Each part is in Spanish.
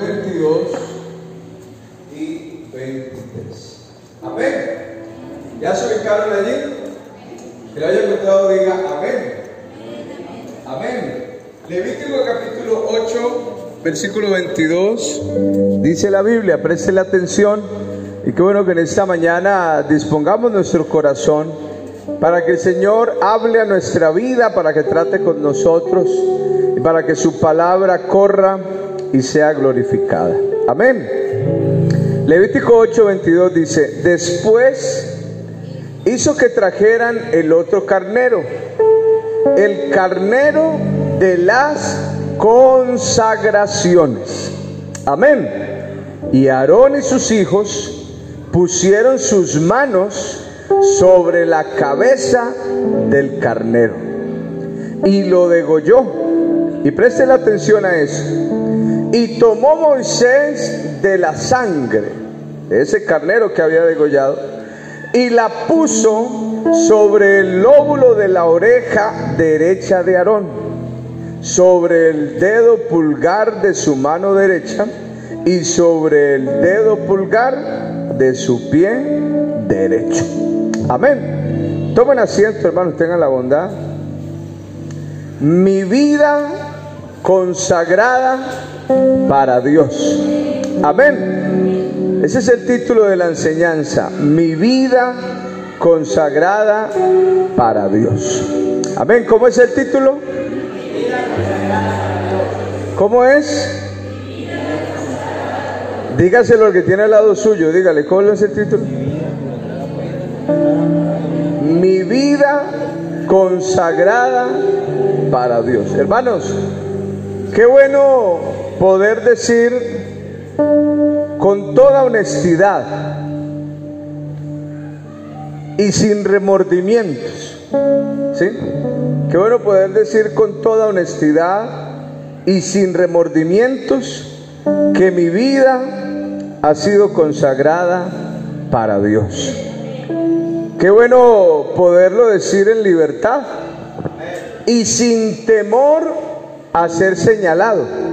22 y 23. Amén. ¿Ya se ubicaron allí? Que lo haya encontrado diga amén. Amén. Levítico capítulo 8, versículo 22. Dice la Biblia, preste la atención. Y qué bueno que en esta mañana dispongamos nuestro corazón para que el Señor hable a nuestra vida, para que trate con nosotros y para que su palabra corra y sea glorificada. Amén. Levítico 8:22 dice, después hizo que trajeran el otro carnero, el carnero de las consagraciones. Amén. Y Aarón y sus hijos pusieron sus manos sobre la cabeza del carnero y lo degolló. Y preste la atención a eso. Y tomó Moisés de la sangre de ese carnero que había degollado y la puso sobre el lóbulo de la oreja derecha de Aarón, sobre el dedo pulgar de su mano derecha y sobre el dedo pulgar de su pie derecho. Amén. Tomen asiento, hermanos, tengan la bondad. Mi vida consagrada para Dios. Amén. Ese es el título de la enseñanza. Mi vida consagrada para Dios. Amén. ¿Cómo es el título? ¿Cómo es? Dígaselo al que tiene al lado suyo. Dígale, ¿cómo es el título? Mi vida consagrada para Dios. Hermanos, qué bueno poder decir con toda honestidad y sin remordimientos. ¿Sí? Qué bueno poder decir con toda honestidad y sin remordimientos que mi vida ha sido consagrada para Dios. Qué bueno poderlo decir en libertad y sin temor a ser señalado.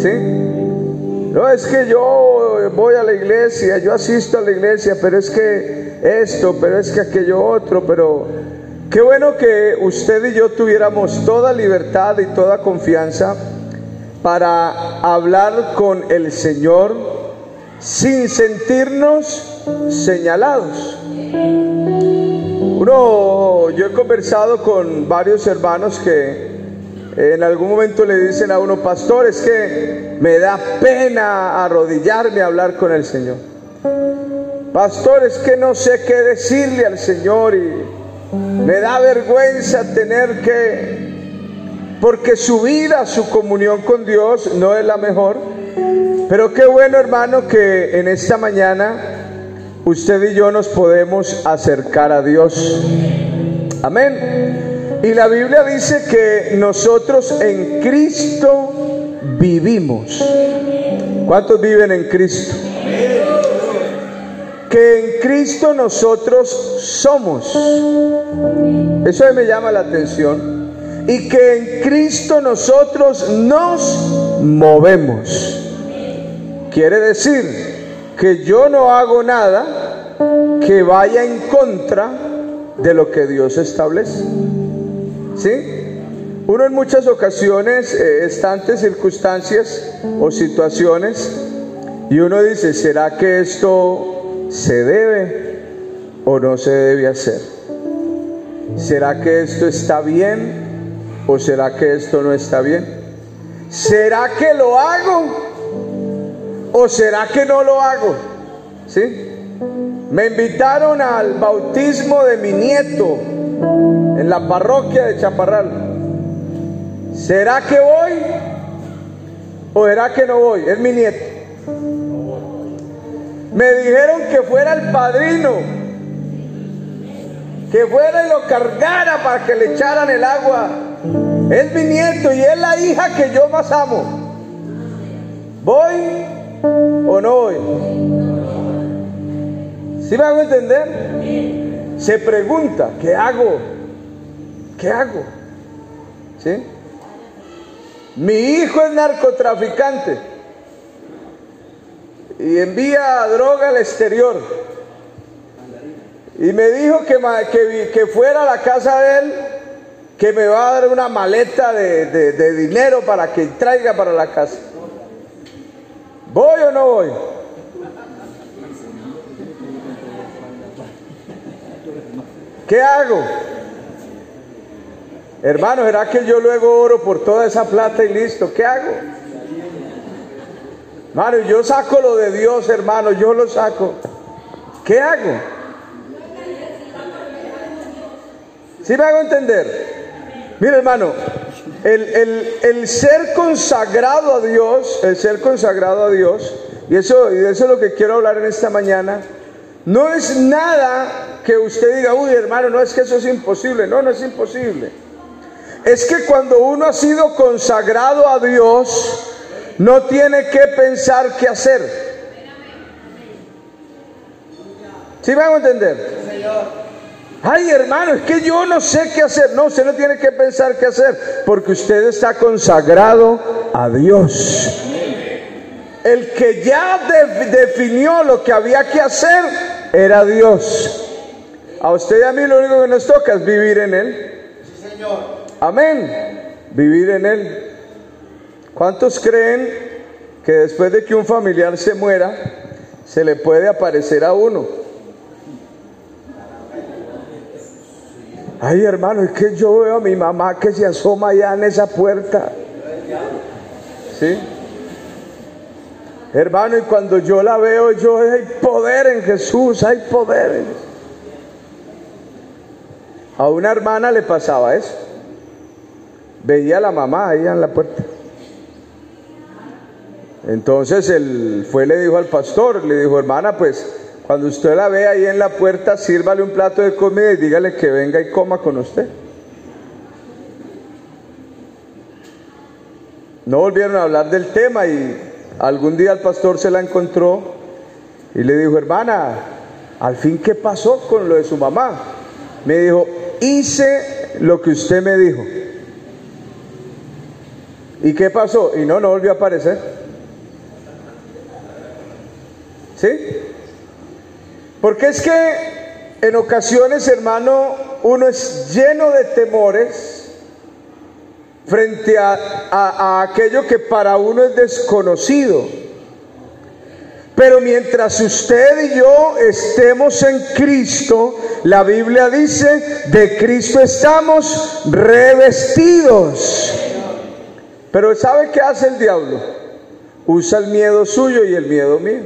¿Sí? No es que yo voy a la iglesia, yo asisto a la iglesia, pero es que esto, pero es que aquello otro, pero qué bueno que usted y yo tuviéramos toda libertad y toda confianza para hablar con el Señor sin sentirnos señalados. Uno, yo he conversado con varios hermanos que en algún momento le dicen a uno, pastor, es que me da pena arrodillarme a hablar con el Señor. Pastor, es que no sé qué decirle al Señor y me da vergüenza tener que, porque su vida, su comunión con Dios no es la mejor. Pero qué bueno hermano que en esta mañana usted y yo nos podemos acercar a Dios. Amén. Y la Biblia dice que nosotros en Cristo vivimos. ¿Cuántos viven en Cristo? Que en Cristo nosotros somos. Eso me llama la atención. Y que en Cristo nosotros nos movemos. Quiere decir que yo no hago nada que vaya en contra de lo que Dios establece. ¿Sí? Uno en muchas ocasiones eh, está ante circunstancias o situaciones y uno dice, ¿será que esto se debe o no se debe hacer? ¿Será que esto está bien o será que esto no está bien? ¿Será que lo hago ¿O será que no lo hago? ¿Sí? Me invitaron al bautismo de mi nieto en la parroquia de Chaparral. ¿Será que voy? ¿O será que no voy? Es mi nieto. Me dijeron que fuera el padrino, que fuera y lo cargara para que le echaran el agua. Es mi nieto y es la hija que yo más amo. Voy ¿O no hoy? ¿Sí me hago entender? Se pregunta, ¿qué hago? ¿Qué hago? ¿Sí? Mi hijo es narcotraficante. y envía droga al exterior. Y me dijo que, que, fuera a la casa de él, que me va a dar una maleta de, de dinero para que traiga para la casa. ¿Voy o no voy? ¿Qué hago? Hermano, ¿será que yo luego oro por toda esa plata y listo? ¿Qué hago? Hermano, yo saco lo de Dios, hermano, yo lo saco. ¿Qué hago? ¿Sí me hago entender? Mire, hermano, el, el, ser consagrado a Dios, el ser consagrado a Dios, y eso, y de eso es lo que quiero hablar en esta mañana, no es nada que usted diga, uy hermano, no es que eso es imposible, no, no es imposible. Es que cuando uno ha sido consagrado a Dios, no tiene que pensar qué hacer. ¿Sí me hago entender? Ay, hermano, es que yo no sé qué hacer. No, usted no tiene que pensar qué hacer, porque usted está consagrado a Dios. El que ya definió lo que había que hacer era Dios. A usted y a mí lo único que nos toca es vivir en Él. Amén. Vivir en Él. ¿Cuántos creen que después de que un familiar se muera, se le puede aparecer a uno? Ay, hermano, es que yo veo a mi mamá que se asoma allá en esa puerta. ¿Sí? Hermano, y cuando yo la veo, yo hay poder en Jesús, hay poder. A una hermana le pasaba eso. Veía a la mamá ahí en la puerta. Entonces él fue, le dijo al pastor, le dijo, hermana, pues cuando usted la ve ahí en la puerta, sírvale un plato de comida y dígale que venga y coma con usted. No volvieron a hablar del tema y algún día el pastor se la encontró y le dijo, hermana, al fin, ¿qué pasó con lo de su mamá? Me dijo, hice lo que usted me dijo. ¿Y qué pasó? Y no, no volvió a aparecer. ¿Sí? Porque es que en ocasiones, hermano, uno es lleno de temores frente a, aquello que para uno es desconocido. Pero mientras usted y yo estemos en Cristo, la Biblia dice, de Cristo estamos revestidos. Pero ¿sabe qué hace el diablo? Usa el miedo suyo y el miedo mío.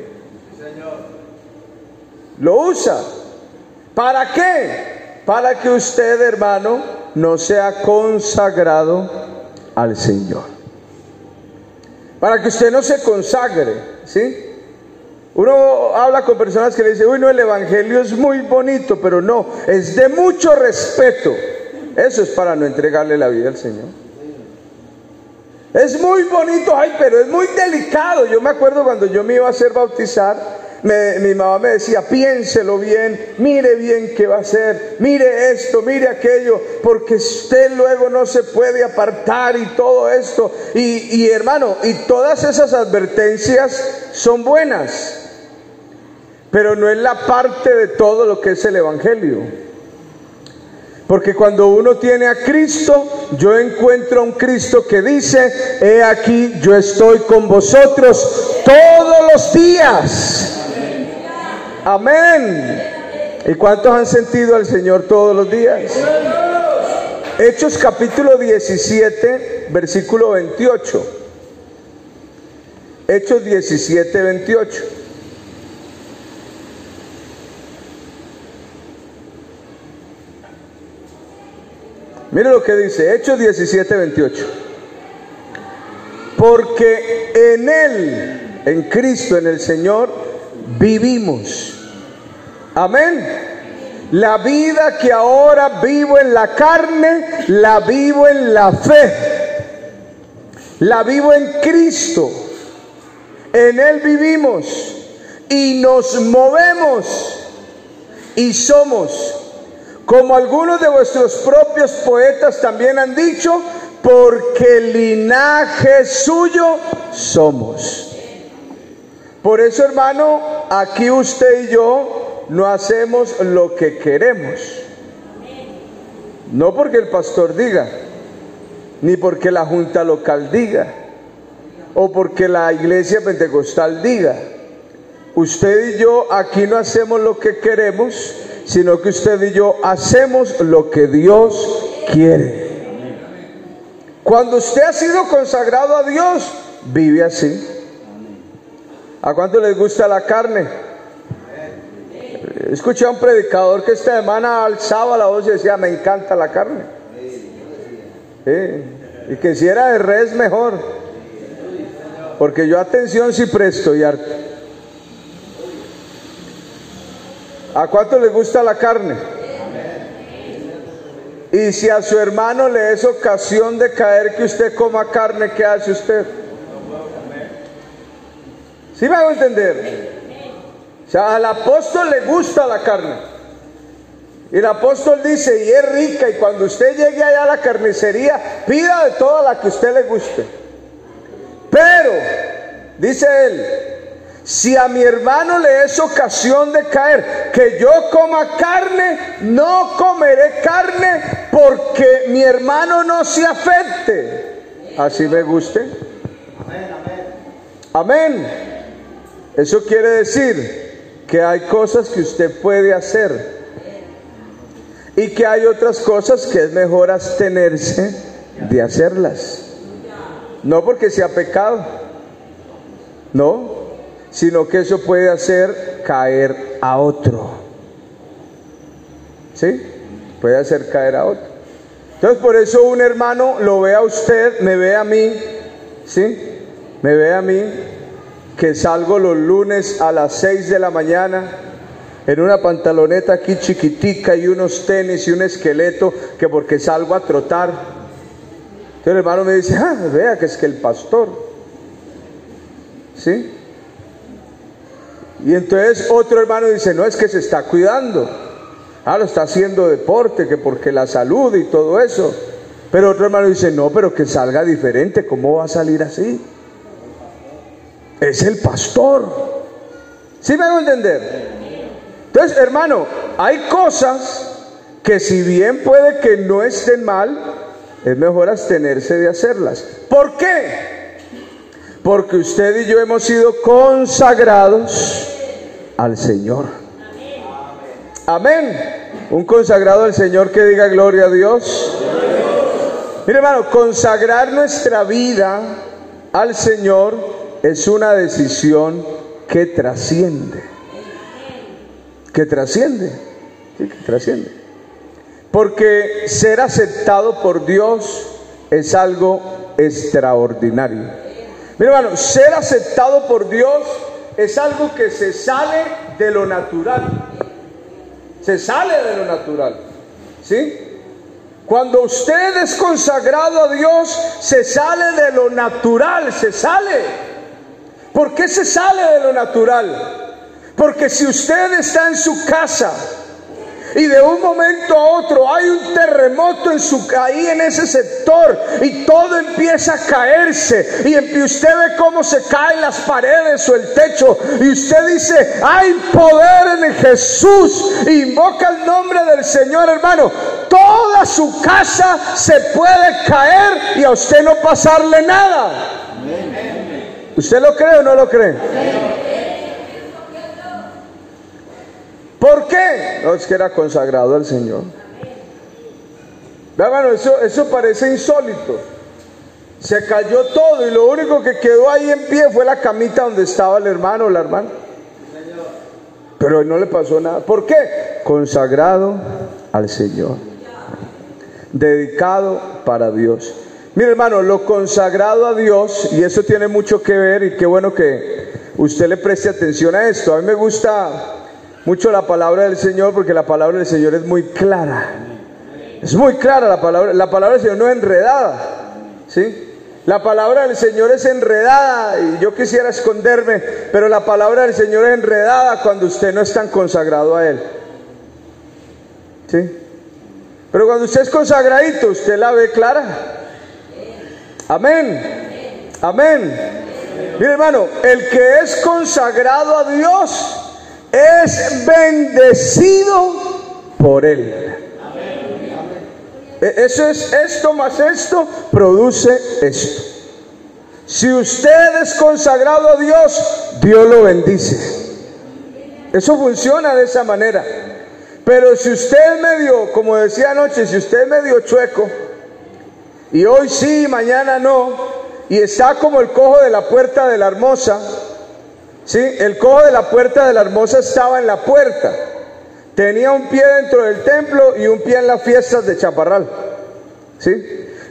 Lo usa. ¿Para qué? Para que usted, hermano, no sea consagrado al Señor. Para que usted no se consagre, ¿sí? Uno habla con personas que le dicen, uy, no, el Evangelio es muy bonito, pero no, es de mucho respeto. Eso es para no entregarle la vida al Señor. Es muy bonito, ay, pero es muy delicado. Yo me acuerdo cuando yo me iba a hacer bautizar, mi mamá me decía, piénselo bien, mire bien qué va a hacer, mire esto, mire aquello, porque usted luego no se puede apartar y todo esto. Y, y hermano, y todas esas advertencias son buenas, pero no es la parte de todo lo que es el Evangelio. Porque cuando uno tiene a Cristo, yo encuentro a un Cristo que dice, he aquí, yo estoy con vosotros todos los días Amén. ¿Y cuántos han sentido al Señor todos los días? Hechos capítulo 17, versículo 28. Hechos 17, 28. Mire lo que dice, Hechos 17, 28. Porque en Él, en Cristo, en el Señor, vivimos Amén. La vida que ahora vivo en la carne, la vivo en la fe. La vivo en Cristo. En Él vivimos y nos movemos y somos, como algunos de vuestros propios poetas también han dicho, porque linaje suyo somos. Por eso, hermano, aquí usted y yo no hacemos lo que queremos. No porque el pastor diga, ni porque la junta local diga, o porque la iglesia pentecostal diga. Usted y yo aquí no hacemos lo que queremos, sino que usted y yo hacemos lo que Dios quiere. Cuando usted ha sido consagrado a Dios, vive así. ¿A cuánto les gusta la carne? Escuché a un predicador que esta semana alzaba la voz y decía, me encanta la carne. Y que si era de res mejor. Porque yo atención si presto y harto. ¿A cuánto le gusta la carne? Y si a su hermano le es ocasión de caer que usted coma carne, ¿qué hace usted? ¿Sí me hago entender? O sea, al apóstol le gusta la carne. Y el apóstol dice, y es rica, y cuando usted llegue allá a la carnicería, pida de toda la que usted le guste. Pero, dice él, si a mi hermano le es ocasión de caer, que yo coma carne, no comeré carne porque mi hermano no se afecte. Así me guste. Amén. Eso quiere decir que hay cosas que usted puede hacer y que hay otras cosas que es mejor abstenerse de hacerlas. No porque sea pecado, no, sino que eso puede hacer caer a otro. ¿Sí? Puede hacer caer a otro. Entonces por eso un hermano lo ve a usted, me ve a mí, ¿sí? Me ve a mí que salgo los lunes a las 6 de la mañana en una pantaloneta aquí chiquitica y unos tenis y un esqueleto que porque salgo a trotar. Entonces el hermano me dice, ah, vea que es que el pastor, ¿sí? Y entonces otro hermano dice, no es que se está cuidando. Ah, lo está haciendo deporte, que porque la salud y todo eso. Pero otro hermano dice, no, pero que salga diferente, ¿cómo va a salir así? Es el pastor. ¿Sí me hago entender? Entonces, hermano, hay cosas que si bien puede que no estén mal, es mejor abstenerse de hacerlas. ¿Por qué? Porque usted y yo hemos sido consagrados al Señor. Amén. Un consagrado al Señor que diga gloria a Dios. Mire hermano, consagrar nuestra vida al Señor es una decisión que trasciende. Que trasciende. que trasciende. Porque ser aceptado por Dios es algo extraordinario. Mire hermano, ser aceptado por Dios es algo que se sale de lo natural. Se sale de lo natural. ¿Sí? Cuando usted es consagrado a Dios, se sale de lo natural, se sale. ¿Por qué se sale de lo natural? Porque si usted está en su casa y de un momento a otro hay un terremoto en su ahí en ese sector y todo empieza a caerse. Y usted ve cómo se caen las paredes o el techo y usted dice hay poder en Jesús invoca el nombre del Señor hermano. Toda su casa se puede caer y a usted no pasarle nada. ¿usted lo cree o no lo cree? ¿Por qué? No, es que era consagrado al Señor. Eso, eso parece insólito. Se cayó todo y lo único que quedó ahí en pie fue la camita donde estaba el hermano o la hermana. Pero no le pasó nada. ¿Por qué? Consagrado al Señor. Dedicado para Dios. Mire hermano, lo consagrado a Dios, y eso tiene mucho que ver, y qué bueno que usted le preste atención a esto. A mí me gusta mucho la palabra del Señor porque la palabra del Señor es muy clara. Es muy clara la palabra. La palabra del Señor no es enredada. ¿Sí? La palabra del Señor es enredada y yo quisiera esconderme, pero la palabra del Señor es enredada cuando usted no es tan consagrado a Él. ¿Sí? Pero cuando usted es consagradito, usted la ve clara. Amén. Amén. Mire hermano, el que es consagrado a Dios es bendecido por Él. E, eso es esto más esto, produce esto. Si usted es consagrado a Dios, Dios lo bendice. Eso funciona de esa manera. Pero si usted medio, como decía anoche, si usted medio chueco, y hoy sí, mañana no, y está como el cojo de la puerta de la hermosa, ¿sí? El cojo de la puerta de la hermosa estaba en la puerta. Tenía un pie dentro del templo y un pie en las fiestas de Chaparral. ¿Sí?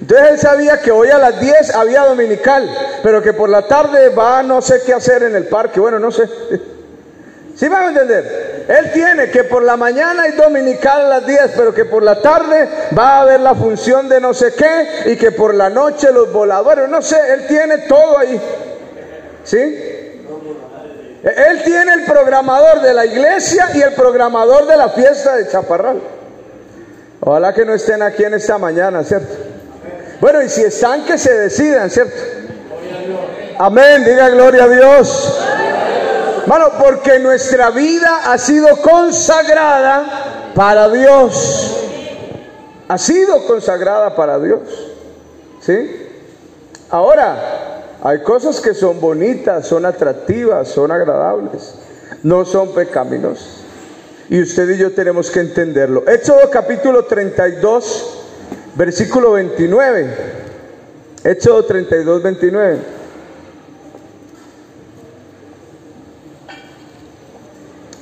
Entonces él sabía que hoy a las 10 había dominical, pero que por la tarde va a no sé qué hacer en el parque. Bueno, no sé. ¿Sí van a entender? Él tiene que por la mañana hay dominical a las 10, pero que por la tarde va a haber la función de no sé qué y que por la noche los voladores, no sé, él tiene todo ahí. ¿Sí? Él tiene el programador de la iglesia y el programador de la fiesta de Chaparral. Ojalá que no estén aquí en esta mañana, ¿cierto? Bueno, y si están, que se decidan, ¿cierto? Amén, diga gloria a Dios. Hermano, porque nuestra vida ha sido consagrada para Dios. Ha sido consagrada para Dios. ¿Sí? Ahora, hay cosas que son bonitas, son atractivas, son agradables, no son pecaminosas. Y usted y yo tenemos que entenderlo. Éxodo capítulo 32, versículo 29. Éxodo 32, 29.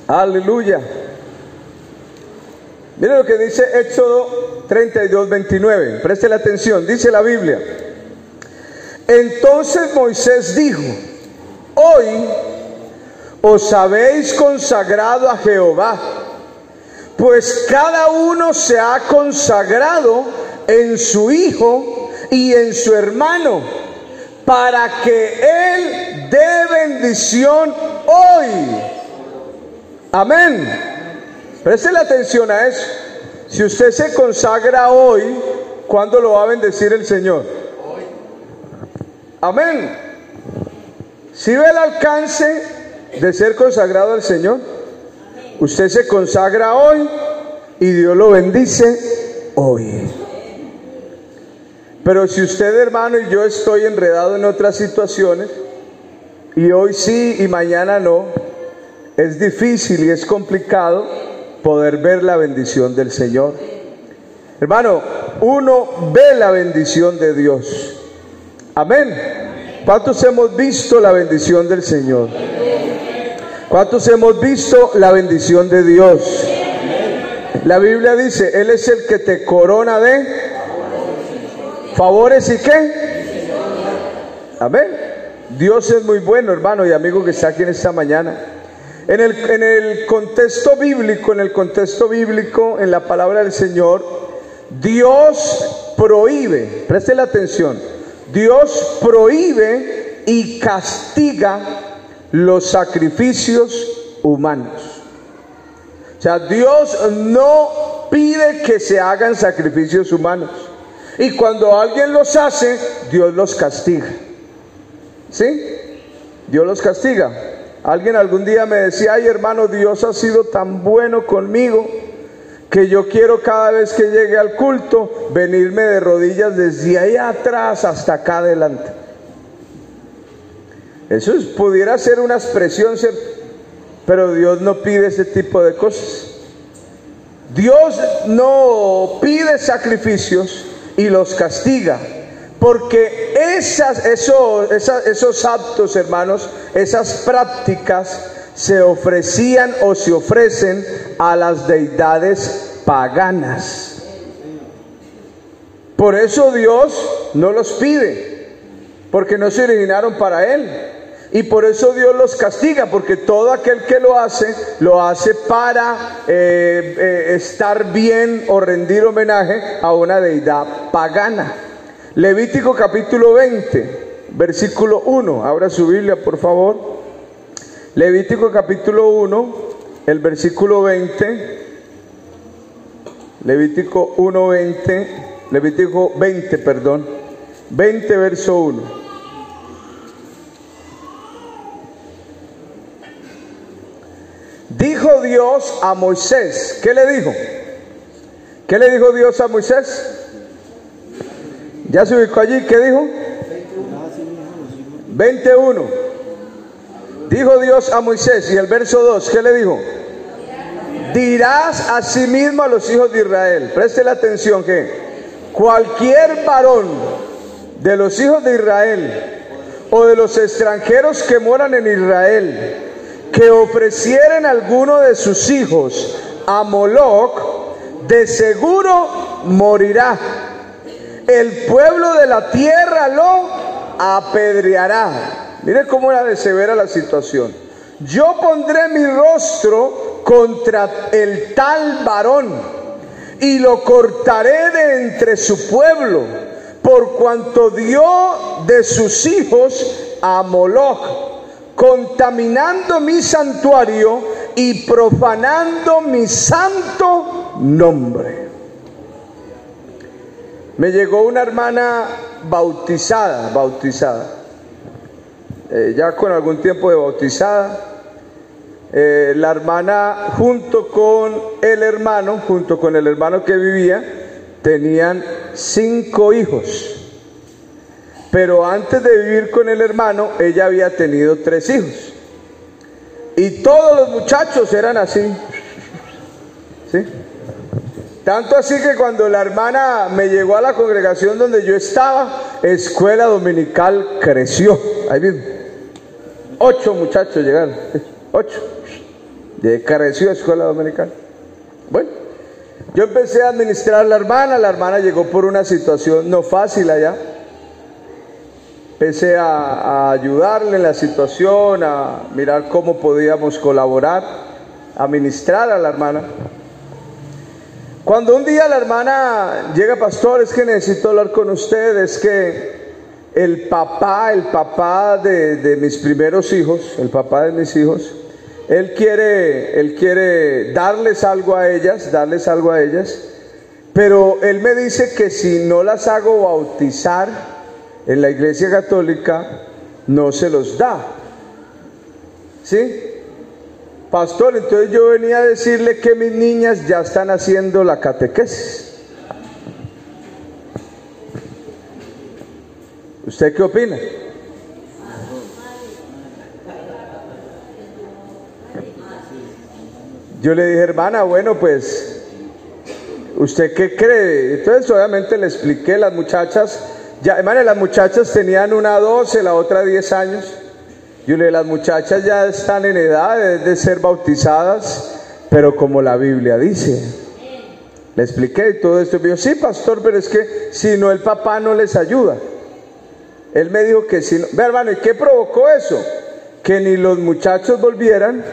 Aleluya. Mire lo que dice Éxodo 32, 29. Preste la atención. Dice la Biblia. Entonces Moisés dijo, hoy os habéis consagrado a Jehová, pues cada uno se ha consagrado en su hijo y en su hermano, para que él dé bendición hoy Amén. Preste la atención a eso. Si usted se consagra hoy, ¿cuándo lo va a bendecir el Señor? Amén. Si ve el alcance de ser consagrado al Señor, usted se consagra hoy y Dios lo bendice hoy. Pero si usted, hermano, y yo estoy enredado en otras situaciones, y hoy sí y mañana no, es difícil y es complicado poder ver la bendición del Señor. Hermano, uno ve la bendición de Dios. Amén. ¿Cuántos hemos visto la bendición del Señor? ¿Cuántos hemos visto la bendición de Dios? La Biblia dice, Él es el que te corona de favores y qué. Amén. Dios es muy bueno, hermano y amigo que está aquí en esta mañana. En el, contexto bíblico, en el contexto bíblico, en la palabra del Señor, Dios prohíbe, preste la atención, Dios prohíbe y castiga los sacrificios humanos. O sea, Dios no pide que se hagan sacrificios humanos. Y cuando alguien los hace, Dios los castiga. ¿Sí? Dios los castiga. Alguien algún día me decía, ay hermano, Dios ha sido tan bueno conmigo que yo quiero cada vez que llegue al culto venirme de rodillas desde ahí atrás hasta acá adelante. Eso pudiera ser una expresión, pero Dios no pide ese tipo de cosas. Dios no pide sacrificios y los castiga. Porque esas, esos, esos actos, hermanos, esas prácticas se ofrecían o se ofrecen a las deidades paganas. Por eso Dios no los pide, porque no se originaron para Él. Y por eso Dios los castiga, porque todo aquel que lo hace, lo hace para eh, eh, estar bien o rendir homenaje a una deidad pagana. Levítico capítulo 20, versículo 1. Abra su Biblia, por favor. Levítico capítulo 1, el versículo 20. Levítico 1, 20. Levítico 20, perdón. 20, verso 1. Dijo Dios a Moisés, ¿qué le dijo? ¿Qué le dijo Dios a Moisés? ¿Ya se ubicó allí? ¿Qué dijo? 21. Dijo Dios a Moisés y el verso 2, ¿qué le dijo? Dirás a sí mismo a los hijos de Israel, preste la atención que cualquier varón de los hijos de Israel o de los extranjeros que moran en Israel, que ofrecieren alguno de sus hijos a Moloch, de seguro morirá. El pueblo de la tierra lo apedreará. Mire cómo era de severa la situación. Yo pondré mi rostro contra el tal varón y lo cortaré de entre su pueblo, por cuanto dio de sus hijos a Moloch contaminando mi santuario y profanando mi santo nombre. Me llegó una hermana bautizada, bautizada, eh, ya con algún tiempo de bautizada. Eh, la hermana junto con el hermano, junto con el hermano que vivía, tenían cinco hijos. Pero antes de vivir con el hermano, ella había tenido tres hijos. Y todos los muchachos eran así. ¿Sí? Tanto así que cuando la hermana me llegó a la congregación donde yo estaba, escuela dominical creció. Ahí mismo. Ocho muchachos llegaron. Ocho. De creció escuela dominical. Bueno, yo empecé a administrar a la hermana. La hermana llegó por una situación no fácil allá empecé a, ayudarle en la situación, a mirar cómo podíamos colaborar, a ministrar a la hermana. Cuando un día la hermana llega, pastor, es que necesito hablar con usted, es que el papá, el papá de, de, mis primeros hijos, el papá de mis hijos, él quiere, él quiere darles algo a ellas, darles algo a ellas, pero él me dice que si no las hago bautizar, en la iglesia católica no se los da. ¿Sí? Pastor, entonces yo venía a decirle que mis niñas ya están haciendo la catequesis. ¿Usted qué opina? Yo le dije, hermana, bueno, pues, ¿usted qué cree? Entonces obviamente le expliqué, las muchachas ya, hermano, las muchachas tenían una 12, la otra 10 años. Yo le las muchachas ya están en edad de, ser bautizadas, pero como la Biblia dice. Le expliqué todo esto. Me dijo, sí, pastor, pero es que si no el papá no les ayuda. Él me dijo que si no... Ve, hermano, ¿y qué provocó eso? Que ni los muchachos volvieran,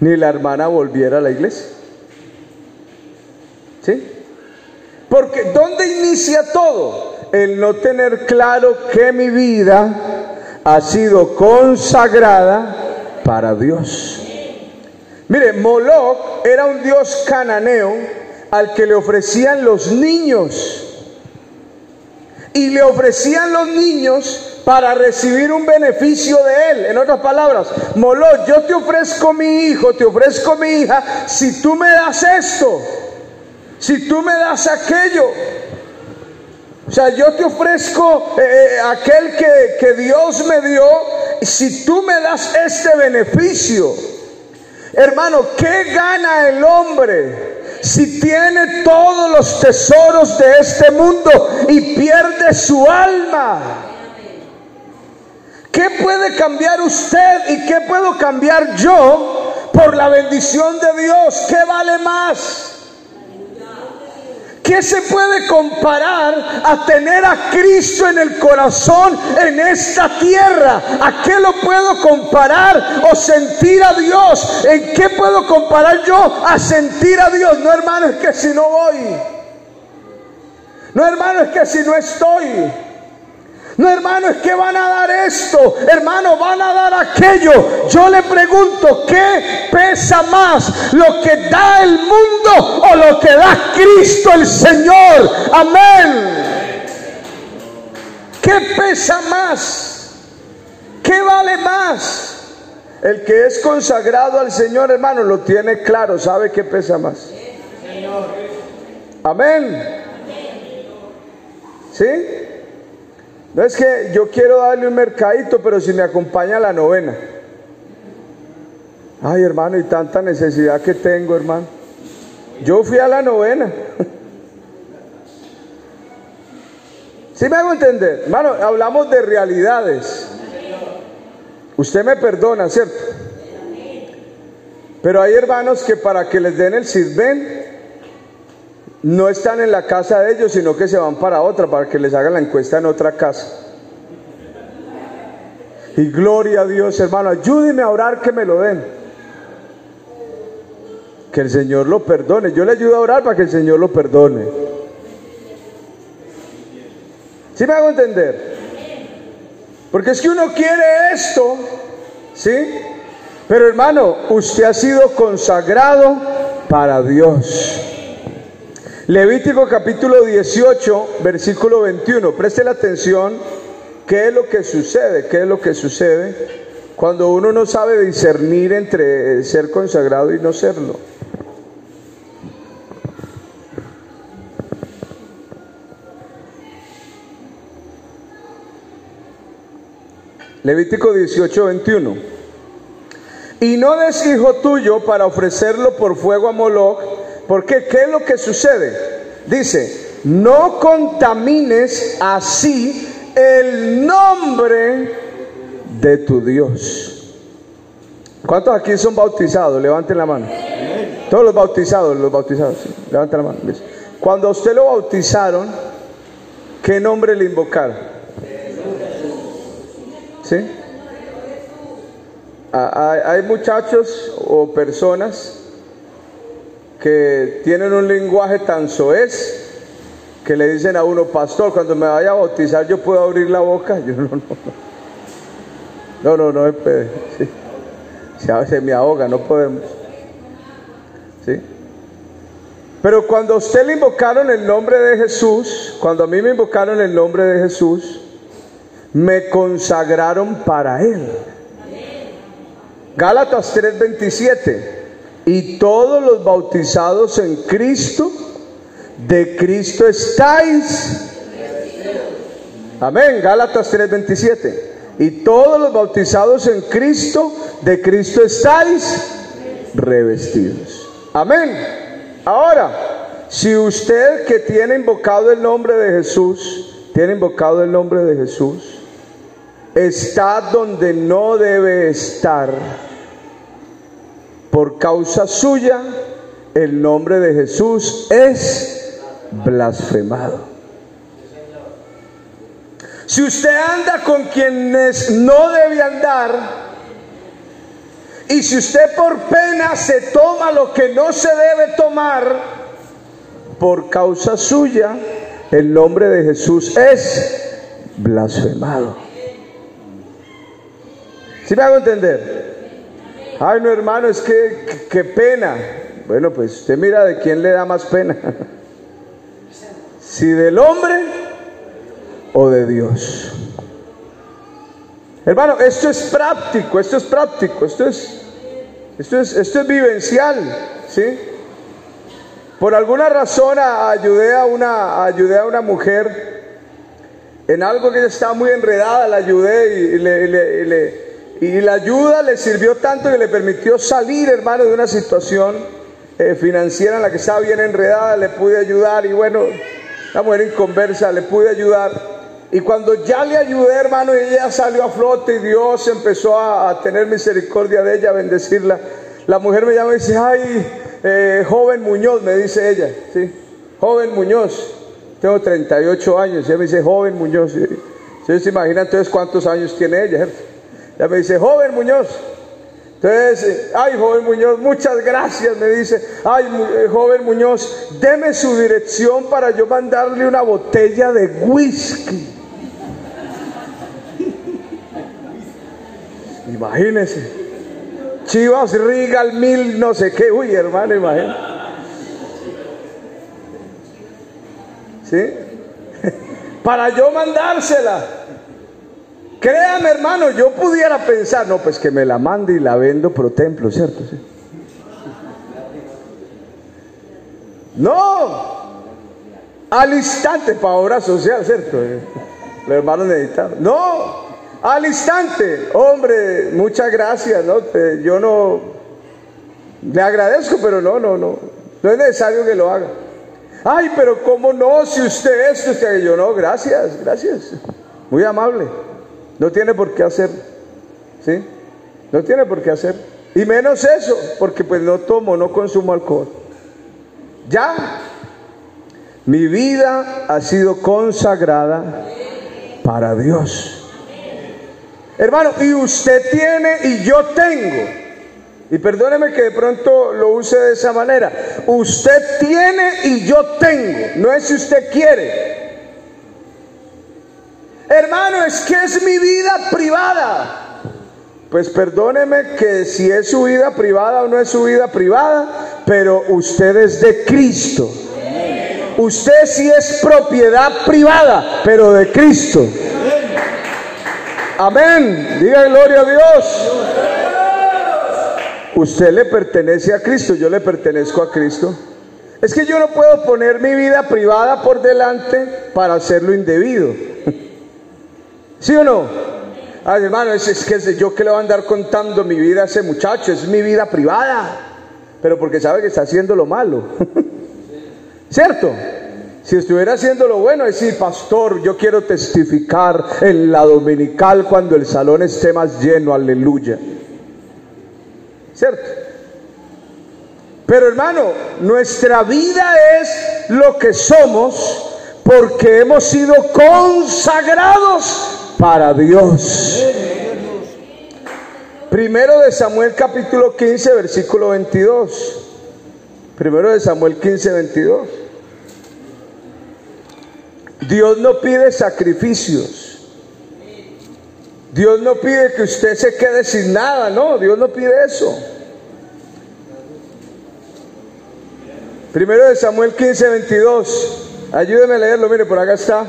ni la hermana volviera a la iglesia. ¿Sí? Porque ¿dónde inicia todo? el no tener claro que mi vida ha sido consagrada para Dios. Mire, Moloch era un dios cananeo al que le ofrecían los niños. Y le ofrecían los niños para recibir un beneficio de él. En otras palabras, Moloch, yo te ofrezco mi hijo, te ofrezco mi hija, si tú me das esto, si tú me das aquello. O sea, yo te ofrezco eh, eh, aquel que, que Dios me dio, si tú me das este beneficio. Hermano, ¿qué gana el hombre si tiene todos los tesoros de este mundo y pierde su alma? ¿Qué puede cambiar usted y qué puedo cambiar yo por la bendición de Dios? ¿Qué vale más? ¿Qué se puede comparar a tener a Cristo en el corazón en esta tierra? ¿A qué lo puedo comparar o sentir a Dios? ¿En qué puedo comparar yo a sentir a Dios? No, hermano, es que si no voy. No, hermano, es que si no estoy. No, hermano, es que van a dar esto, hermano, van a dar aquello. Yo le pregunto, ¿qué pesa más? ¿Lo que da el mundo o lo que da Cristo el Señor? Amén. ¿Qué pesa más? ¿Qué vale más? El que es consagrado al Señor, hermano, lo tiene claro, sabe que pesa más. Amén. ¿Sí? No es que yo quiero darle un mercadito, pero si me acompaña la novena. Ay, hermano, y tanta necesidad que tengo, hermano. Yo fui a la novena. ¿Sí me hago entender? Hermano, hablamos de realidades. Usted me perdona, ¿cierto? Pero hay hermanos que para que les den el sirven, no están en la casa de ellos, sino que se van para otra, para que les hagan la encuesta en otra casa. Y gloria a Dios, hermano, ayúdeme a orar que me lo den. Que el Señor lo perdone. Yo le ayudo a orar para que el Señor lo perdone. ¿Sí me hago entender? Porque es que uno quiere esto, ¿sí? Pero hermano, usted ha sido consagrado para Dios. Levítico capítulo 18, versículo 21. Preste la atención, ¿qué es lo que sucede? ¿Qué es lo que sucede cuando uno no sabe discernir entre ser consagrado y no serlo? Levítico 18, 21. Y no des hijo tuyo para ofrecerlo por fuego a Moloch, porque ¿qué es lo que sucede? Dice, no contamines así el nombre de tu Dios. ¿Cuántos aquí son bautizados? Levanten la mano. Todos los bautizados, los bautizados, levanten la mano. Cuando usted lo bautizaron, ¿qué nombre le invocaron? ¿Sí? Hay muchachos o personas que tienen un lenguaje tan soez que le dicen a uno, pastor, cuando me vaya a bautizar yo puedo abrir la boca. Yo no, no, no, no, no, no sí. se, se me ahoga, no podemos. ¿Sí? Pero cuando a usted le invocaron el nombre de Jesús, cuando a mí me invocaron el nombre de Jesús, me consagraron para Él. Gálatas 3:27. Y todos los bautizados en Cristo, de Cristo estáis. Amén. Gálatas 3:27. Y todos los bautizados en Cristo, de Cristo estáis revestidos. Amén. Ahora, si usted que tiene invocado el nombre de Jesús, tiene invocado el nombre de Jesús, está donde no debe estar. Por causa suya, el nombre de Jesús es blasfemado. Si usted anda con quienes no debe andar, y si usted por pena se toma lo que no se debe tomar, por causa suya, el nombre de Jesús es blasfemado. ¿Sí me hago entender? Ay, no, hermano, es que qué pena. Bueno, pues usted mira de quién le da más pena. si del hombre o de Dios. Hermano, esto es práctico, esto es práctico, esto es, esto es, esto es vivencial, ¿sí? Por alguna razón ayudé a una, a una mujer en algo que ella estaba muy enredada, la ayudé y le la ayuda le sirvió tanto que le permitió salir, hermano, de una situación eh, financiera en la que estaba bien enredada. Le pude ayudar y bueno, la mujer en conversa, le pude ayudar. Y cuando ya le ayudé, hermano, y ella salió a flote y Dios empezó a, tener misericordia de ella, a bendecirla. La mujer me llama y dice, ay, eh, joven Muñoz, me dice ella, ¿sí? Joven Muñoz, tengo 38 años, y ella me dice, joven Muñoz. ¿Ustedes se imaginan entonces cuántos años tiene ella? Ya me dice, joven Muñoz. Entonces, ay, joven Muñoz, muchas gracias, me dice, ay, eh, joven Muñoz, deme su dirección para yo mandarle una botella de whisky. Imagínese. Chivas Regal mil no sé qué. Uy, hermano, imagínese. ¿Sí? Para yo mandársela. Créame, hermano, yo pudiera pensar, no, pues que me la mande y la vendo pro templo, ¿cierto? No, al instante para obra social, ¿cierto? Los hermanos necesitaban. No, al instante, hombre, muchas gracias, ¿no? Yo no, le agradezco, pero no, no, no, no es necesario que lo haga. Ay, pero ¿cómo no? Si usted esto, usted yo no, gracias, gracias. Muy amable. No tiene por qué hacer. ¿Sí? No tiene por qué hacer. Y menos eso, porque pues no tomo, no consumo alcohol. Ya. Mi vida ha sido consagrada para Dios. Hermano, y usted tiene y yo tengo. Y perdóneme que de pronto lo use de esa manera. Usted tiene y yo tengo. No es si usted quiere. Hermano, es que es mi vida privada. Pues perdóneme que si es su vida privada o no es su vida privada, pero usted es de Cristo. Usted sí es propiedad privada, pero de Cristo. Amén. Diga gloria a Dios. Usted le pertenece a Cristo, yo le pertenezco a Cristo. Es que yo no puedo poner mi vida privada por delante para hacerlo indebido. ¿Sí o no? Ay, hermano, es, es que yo que le voy a andar contando mi vida a ese muchacho, es mi vida privada, pero porque sabe que está haciendo lo malo. ¿Cierto? Si estuviera haciendo lo bueno, decir, pastor, yo quiero testificar en la dominical cuando el salón esté más lleno, aleluya. ¿Cierto? Pero hermano, nuestra vida es lo que somos porque hemos sido consagrados para Dios. Primero de Samuel capítulo 15, versículo 22. Primero de Samuel 15, 22. Dios no pide sacrificios. Dios no pide que usted se quede sin nada, no, Dios no pide eso. Primero de Samuel 15, 22. Ayúdeme a leerlo, mire, por acá está.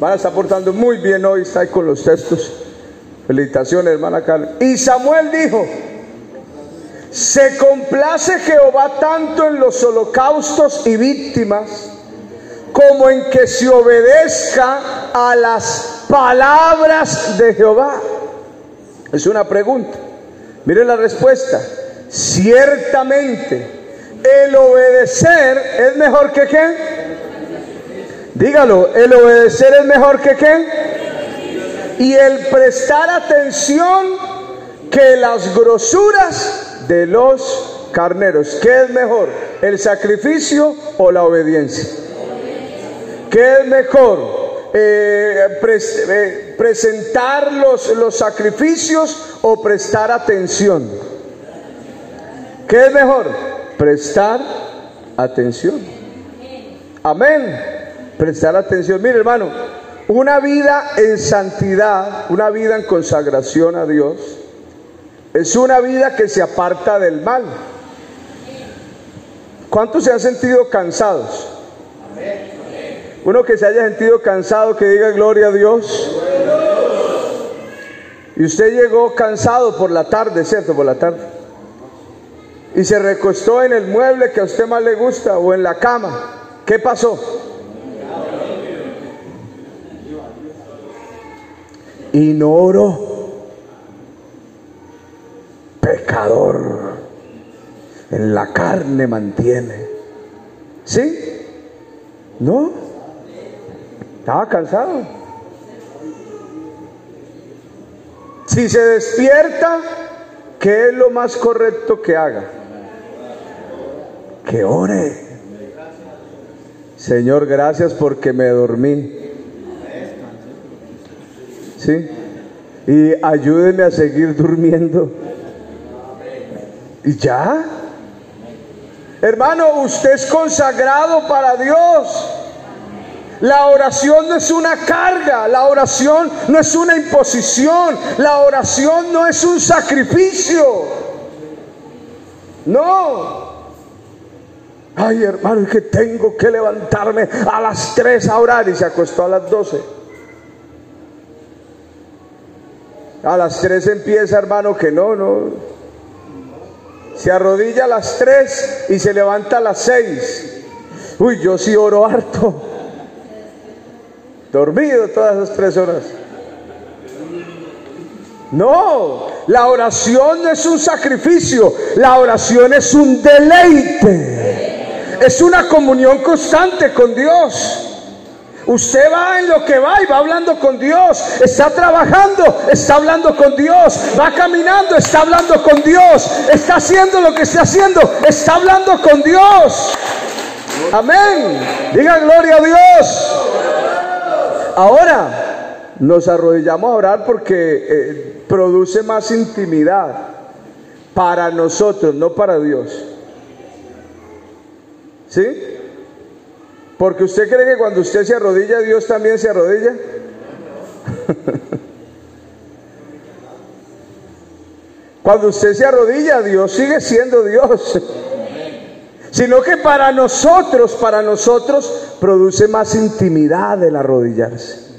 Van a estar portando muy bien hoy, está ahí con los textos. Felicitaciones, hermana Carla. Y Samuel dijo, se complace Jehová tanto en los holocaustos y víctimas como en que se obedezca a las palabras de Jehová. Es una pregunta. Mire la respuesta. Ciertamente, el obedecer es mejor que qué? Dígalo, el obedecer es mejor que qué? Y el prestar atención que las grosuras de los carneros. ¿Qué es mejor? ¿El sacrificio o la obediencia? ¿Qué es mejor? Eh, eh, presentar los, los sacrificios o prestar atención. ¿Qué es mejor? Prestar atención. Amén prestar atención. Mire hermano, una vida en santidad, una vida en consagración a Dios, es una vida que se aparta del mal. ¿Cuántos se han sentido cansados? Uno que se haya sentido cansado, que diga gloria a Dios. Y usted llegó cansado por la tarde, ¿cierto? Por la tarde. Y se recostó en el mueble que a usted más le gusta o en la cama. ¿Qué pasó? Y no. Pecador, en la carne mantiene. ¿Sí? ¿No? Estaba cansado. Si se despierta, ¿qué es lo más correcto que haga? Que ore. Señor, gracias porque me dormí. Y ayúdeme a seguir durmiendo. ¿Y ya? Hermano, usted es consagrado para Dios. La oración no es una carga, la oración no es una imposición, la oración no es un sacrificio. No. Ay, hermano, es que tengo que levantarme a las 3 a orar y se acostó a las 12. A las tres empieza, hermano, que no, no. Se arrodilla a las tres y se levanta a las seis. Uy, yo sí oro harto. Dormido todas esas tres horas. No, la oración no es un sacrificio, la oración es un deleite. Es una comunión constante con Dios. Usted va en lo que va y va hablando con Dios. Está trabajando, está hablando con Dios. Va caminando, está hablando con Dios. Está haciendo lo que está haciendo, está hablando con Dios. Amén. Diga gloria a Dios. Ahora nos arrodillamos a orar porque eh, produce más intimidad para nosotros, no para Dios. ¿Sí? Porque usted cree que cuando usted se arrodilla, Dios también se arrodilla. cuando usted se arrodilla, Dios sigue siendo Dios. Sino que para nosotros, para nosotros, produce más intimidad el arrodillarse.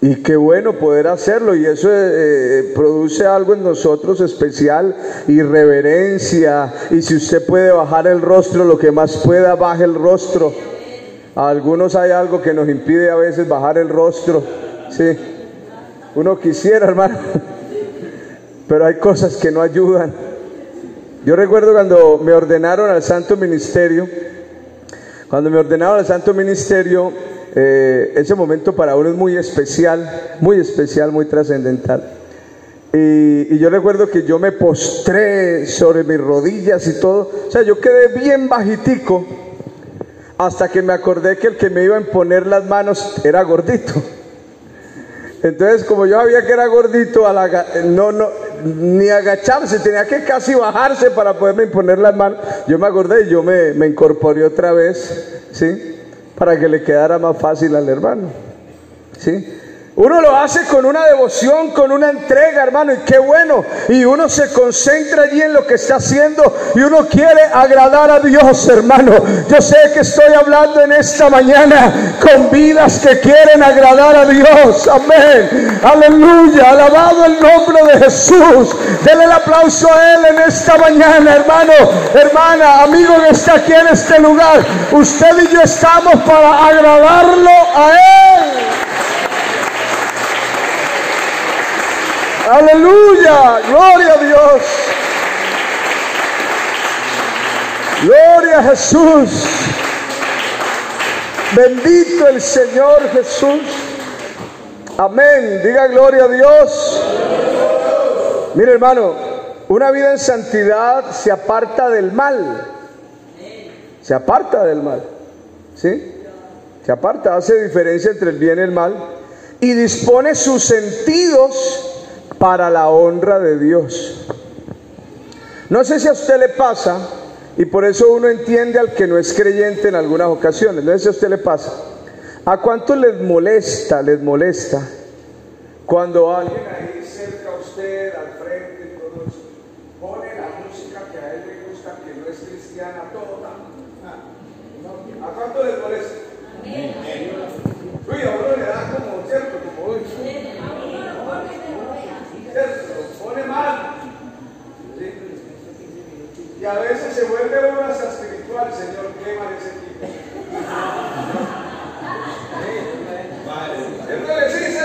Y qué bueno poder hacerlo y eso eh, produce algo en nosotros especial y reverencia. Y si usted puede bajar el rostro, lo que más pueda, baje el rostro. Algunos hay algo que nos impide a veces bajar el rostro. Sí. Uno quisiera, hermano. Pero hay cosas que no ayudan. Yo recuerdo cuando me ordenaron al santo ministerio. Cuando me ordenaron al santo ministerio, eh, ese momento para uno es muy especial, muy especial, muy trascendental. Y, y, yo recuerdo que yo me postré sobre mis rodillas y todo. O sea, yo quedé bien bajitico hasta que me acordé que el que me iba a imponer las manos era gordito. Entonces, como yo sabía que era gordito, no, no, ni agacharse, tenía que casi bajarse para poderme imponer las manos. Yo me acordé y yo me, me incorporé otra vez, ¿sí? Para que le quedara más fácil al hermano, ¿sí? Uno lo hace con una devoción, con una entrega, hermano, y qué bueno. Y uno se concentra allí en lo que está haciendo y uno quiere agradar a Dios, hermano. Yo sé que estoy hablando en esta mañana con vidas que quieren agradar a Dios. Amén. Aleluya. Alabado el nombre de Jesús. Denle el aplauso a Él en esta mañana, hermano, hermana, amigo que está aquí en este lugar. Usted y yo estamos para agradarlo a Él. Aleluya, gloria a Dios. Gloria a Jesús. Bendito el Señor Jesús. Amén. Diga gloria a Dios. Mire hermano, una vida en santidad se aparta del mal. Se aparta del mal. ¿Sí? Se aparta, hace diferencia entre el bien y el mal. Y dispone sus sentidos para la honra de Dios. No sé si a usted le pasa, y por eso uno entiende al que no es creyente en algunas ocasiones, no sé si a usted le pasa. ¿A cuánto les molesta, les molesta cuando alguien ahí cerca a usted, al frente, todo eso, pone la música que a él le gusta, que no es cristiana, toda? ¿A cuánto les molesta? Uy, a uno le da como, ¿cierto? Como, uy, pone mal. Y a veces se vuelve uno hasta espiritual, Señor, quema ese tipo. Entonces, sí,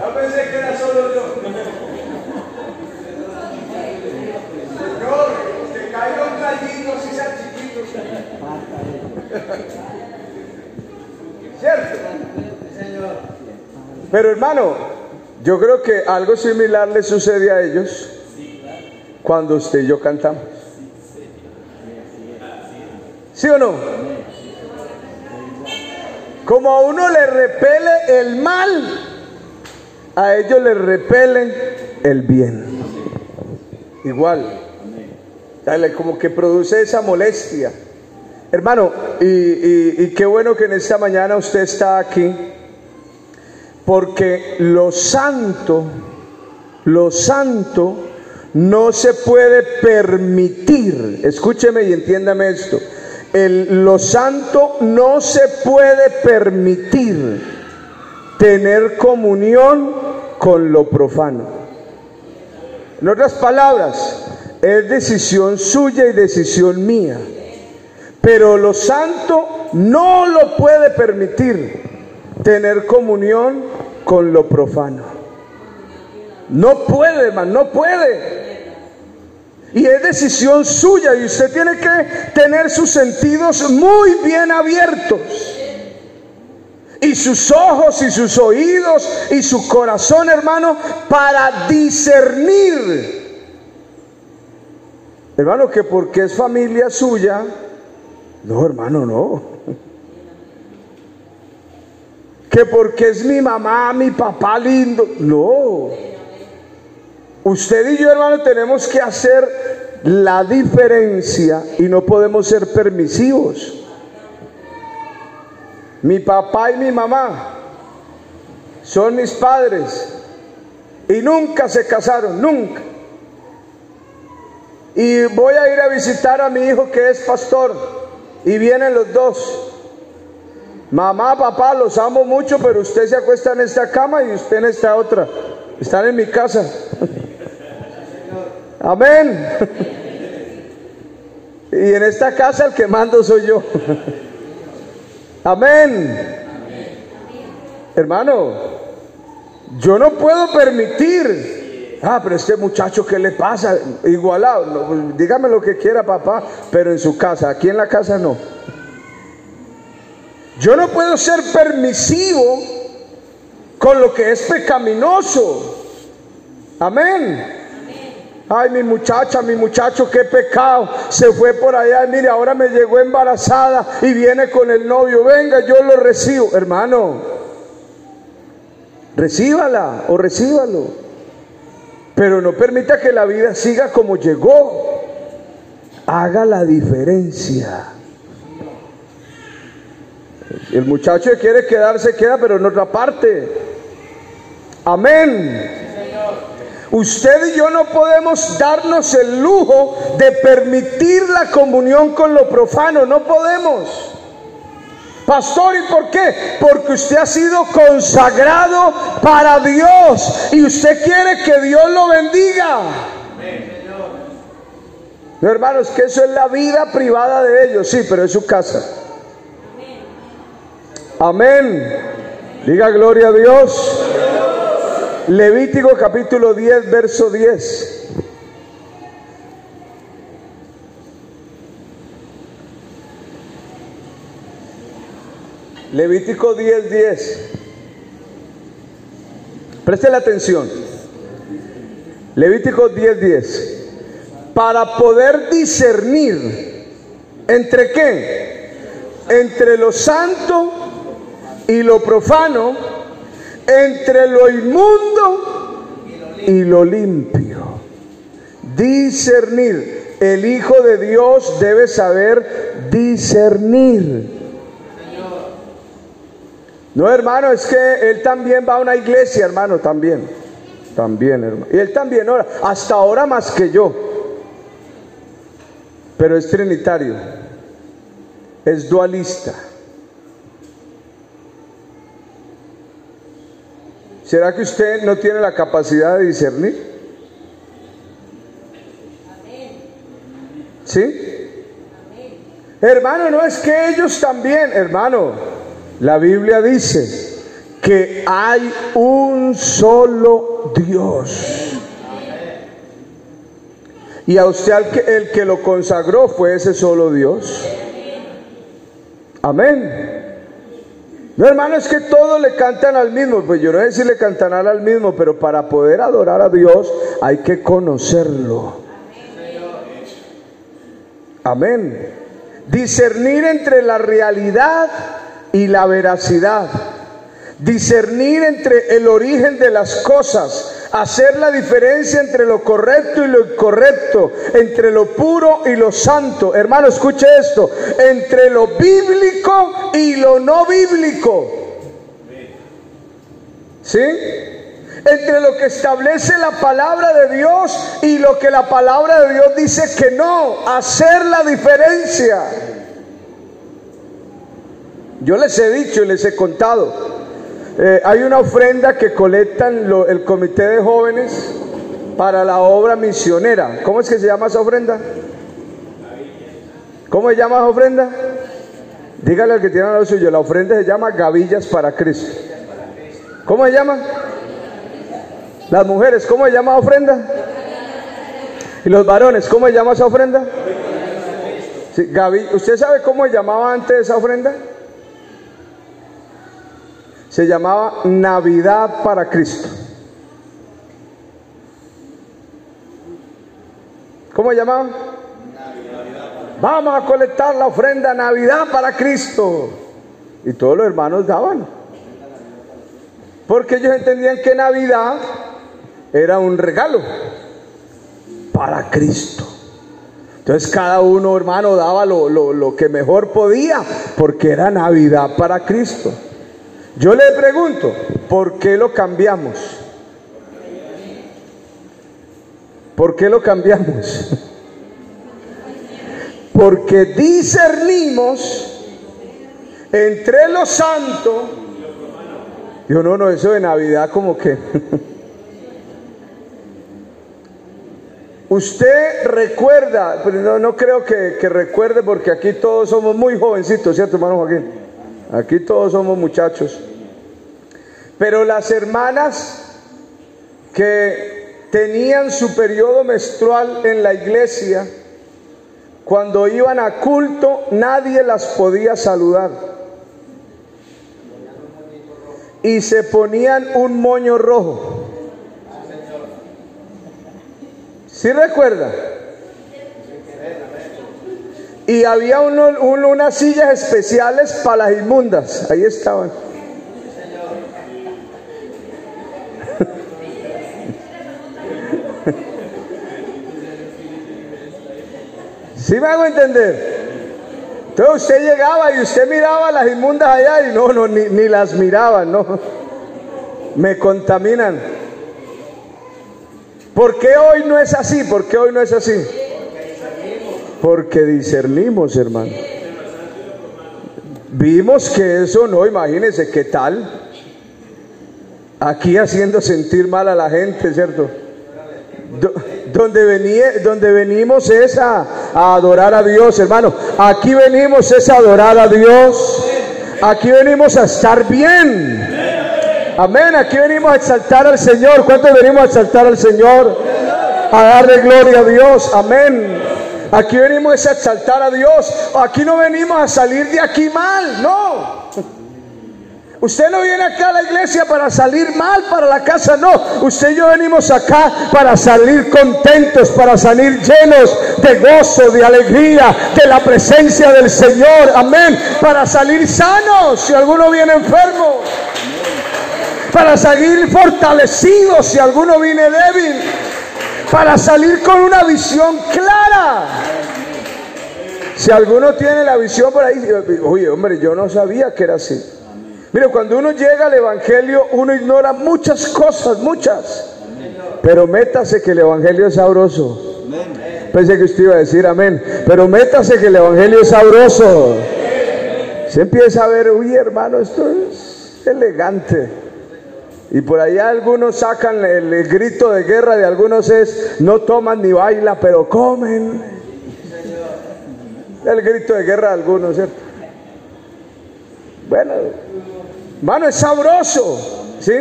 yo pensé que era solo yo. Señor, que caiga un gallito si sea chiquito. ¿Cierto? Pero hermano, yo creo que algo similar le sucede a ellos cuando usted y yo cantamos. ¿Sí o no? Como a uno le repele el mal, a ellos les repelen el bien. Igual. Dale, como que produce esa molestia. Hermano, y, y qué bueno que en esta mañana usted está aquí porque lo santo, lo santo no se puede permitir, escúcheme y entiéndame esto, el, lo santo no se puede permitir tener comunión con lo profano. En otras palabras, es decisión suya y decisión mía. Pero lo santo no lo puede permitir tener comunión con lo profano. No puede, hermano, no puede. Y es decisión suya y usted tiene que tener sus sentidos muy bien abiertos. Y sus ojos y sus oídos y su corazón, hermano, para discernir. Hermano, que porque es familia suya, no, hermano, no. Que porque es mi mamá, mi papá lindo, no. Usted y yo, hermano, tenemos que hacer la diferencia y no podemos ser permisivos. Mi papá y mi mamá son mis padres y nunca se casaron, nunca. Y voy a ir a visitar a mi hijo que es pastor y vienen los dos. Mamá, papá, los amo mucho, pero usted se acuesta en esta cama y usted en esta otra. Están en mi casa. Amén. Y en esta casa el que mando soy yo. Amén. Hermano, yo no puedo permitir. Ah, pero este muchacho, ¿qué le pasa? Igualado. dígame lo que quiera, papá, pero en su casa. Aquí en la casa no. Yo no puedo ser permisivo con lo que es pecaminoso. Amén. Ay, mi muchacha, mi muchacho, qué pecado. Se fue por allá mire, ahora me llegó embarazada y viene con el novio. Venga, yo lo recibo. Hermano, recíbala o recíbalo. Pero no permita que la vida siga como llegó. Haga la diferencia. El muchacho que quiere quedarse queda, pero en otra parte. Amén. Usted y yo no podemos darnos el lujo de permitir la comunión con lo profano, no podemos. Pastor, ¿y por qué? Porque usted ha sido consagrado para Dios y usted quiere que Dios lo bendiga. No, hermanos, que eso es la vida privada de ellos, sí, pero es su casa. Amén. Diga gloria a Dios. Levítico capítulo 10, verso 10. Levítico 10, 10. Preste la atención. Levítico 10, 10. Para poder discernir entre qué? Entre lo santo y lo profano entre lo inmundo y lo limpio. Discernir. El Hijo de Dios debe saber discernir. No, hermano, es que él también va a una iglesia, hermano, también. También, hermano. Y él también ora, hasta ahora más que yo. Pero es trinitario. Es dualista. ¿Será que usted no tiene la capacidad de discernir? ¿Sí? Hermano, no es que ellos también, hermano, la Biblia dice que hay un solo Dios. Y a usted el que, el que lo consagró fue ese solo Dios. Amén. No, hermano, es que todos le cantan al mismo. Pues yo no sé si le cantarán al mismo, pero para poder adorar a Dios hay que conocerlo. Amén. Discernir entre la realidad y la veracidad. Discernir entre el origen de las cosas hacer la diferencia entre lo correcto y lo incorrecto, entre lo puro y lo santo. Hermano, escuche esto, entre lo bíblico y lo no bíblico. ¿Sí? Entre lo que establece la palabra de Dios y lo que la palabra de Dios dice que no, hacer la diferencia. Yo les he dicho y les he contado Eh, hay una ofrenda que colectan el comité de jóvenes para la obra misionera. ¿Cómo es que se llama esa ofrenda? ¿Cómo se llama esa ofrenda? Dígale al que tiene lo suyo, la ofrenda se llama Gavillas para Cristo. ¿Cómo se llama? Las mujeres, ¿cómo se llama ofrenda? Y los varones, ¿cómo se llama esa ofrenda? Gavi- ¿Usted sabe cómo se llamaba antes esa ofrenda? Se llamaba Navidad para Cristo. ¿Cómo se llamaba? Vamos a colectar la ofrenda Navidad para Cristo. Y todos los hermanos daban. Porque ellos entendían que Navidad era un regalo para Cristo. Entonces cada uno, hermano, daba lo, lo- lo que mejor podía, porque era Navidad para Cristo. Yo le pregunto, ¿por qué lo cambiamos? ¿Por qué lo cambiamos? Porque discernimos entre lo santo. Yo no, no, eso de Navidad como que... Usted recuerda, pero no, no creo que, que recuerde porque aquí todos somos muy jovencitos, ¿cierto, hermano Joaquín? Aquí todos somos muchachos. Pero las hermanas que tenían su periodo menstrual en la iglesia, cuando iban a culto, nadie las podía saludar. Y se ponían un moño rojo. ¿Sí recuerda? Y había uno- unas sillas especiales para las inmundas. Ahí estaban. ¿Sí me hago entender? Entonces usted llegaba y usted miraba las inmundas allá y no, no, ni, ni las miraba, no. Me contaminan. ¿Por qué hoy no es así? ¿Por qué hoy no es así? Porque discernimos, hermano. Vimos que eso no, imagínense qué tal. Aquí haciendo sentir mal a la gente, ¿cierto? Do- donde, venía, donde venimos es a, a adorar a Dios, hermano. Aquí venimos es a adorar a Dios. Aquí venimos a estar bien. Amén. Aquí venimos a exaltar al Señor. ¿Cuántos venimos a exaltar al Señor? A darle gloria a Dios. Amén. Aquí venimos a exaltar a Dios. Aquí no venimos a salir de aquí mal. No. Usted no viene acá a la iglesia para salir mal para la casa, no. Usted y yo venimos acá para salir contentos, para salir llenos de gozo, de alegría, de la presencia del Señor. Amén. Para salir sanos si alguno viene enfermo. Para salir fortalecidos si alguno viene débil. Para salir con una visión clara. Si alguno tiene la visión por ahí, oye, hombre, yo no sabía que era así. Mire, cuando uno llega al Evangelio, uno ignora muchas cosas, muchas. Pero métase que el Evangelio es sabroso. Pensé que usted iba a decir amén. Pero métase que el Evangelio es sabroso. Se empieza a ver, uy hermano, esto es elegante. Y por allá algunos sacan el, grito de guerra de algunos es, no toman ni bailan, pero comen. El grito de guerra de algunos, ¿cierto? Bueno, Mano, es sabroso, ¿sí?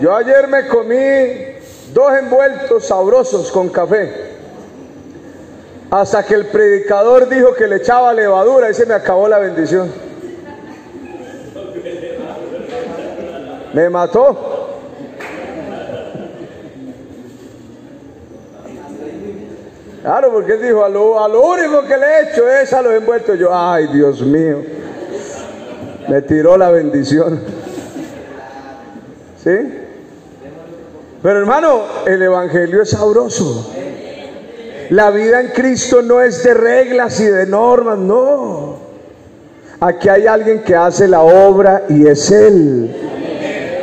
Yo ayer me comí dos envueltos sabrosos con café. Hasta que el predicador dijo que le echaba levadura y se me acabó la bendición. Me mató. Claro, porque él dijo, a lo, único que le he hecho es a los envueltos. Yo, ay, Dios mío. Me tiró la bendición. ¿Sí? Pero hermano, el Evangelio es sabroso. La vida en Cristo no es de reglas y de normas, no. Aquí hay alguien que hace la obra y es Él.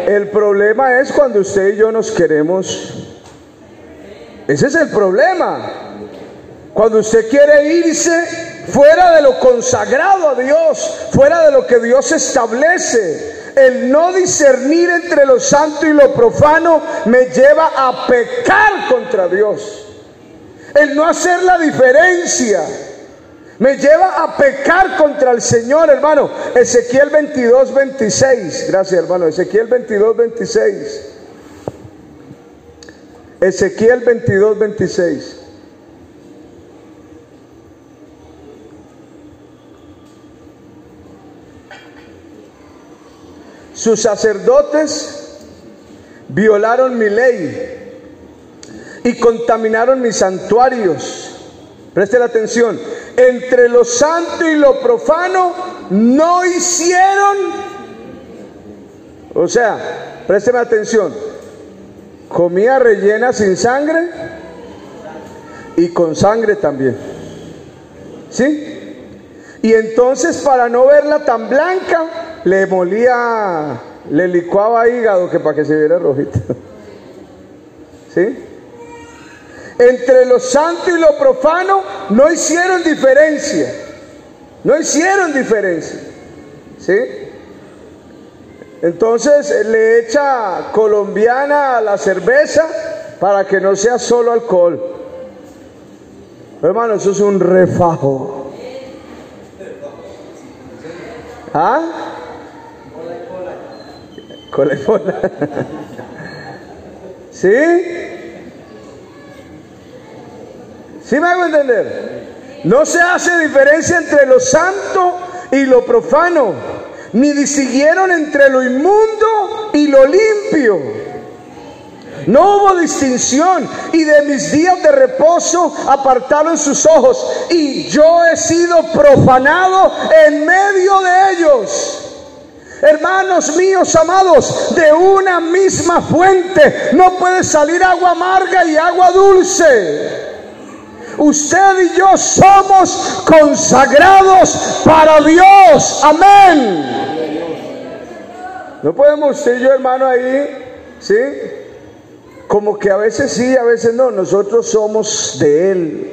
El problema es cuando usted y yo nos queremos. Ese es el problema. Cuando usted quiere irse fuera de lo consagrado a Dios, fuera de lo que Dios establece. el no discernir entre lo santo y lo profano me lleva a pecar contra Dios. El no hacer la diferencia me lleva a pecar contra el Señor, hermano. Ezequiel 22, 26. Gracias, hermano. Ezequiel 22, 26. Ezequiel 22, 26. Sus sacerdotes violaron mi ley y contaminaron mis santuarios. Preste la atención. Entre lo santo y lo profano no hicieron. O sea, présteme atención. Comía rellena sin sangre y con sangre también. ¿Sí? Y entonces para no verla tan blanca, le molía, le licuaba hígado que para que se viera rojito. ¿Sí? Entre lo santo y lo profano no hicieron diferencia. No hicieron diferencia. ¿Sí? Entonces le echa colombiana a la cerveza para que no sea solo alcohol. Hermano, eso es un refajo. ¿Ah? ¿Sí? ¿Sí me hago entender? No se hace diferencia entre lo santo y lo profano, ni distinguieron entre lo inmundo y lo limpio. No hubo distinción y de mis días de reposo apartaron sus ojos y yo he sido profanado en medio de ellos. Hermanos míos amados, de una misma fuente no puede salir agua amarga y agua dulce. Usted y yo somos consagrados para Dios. Amén. No podemos usted y yo, hermano, ahí, ¿sí? Como que a veces sí, a veces no. Nosotros somos de Él.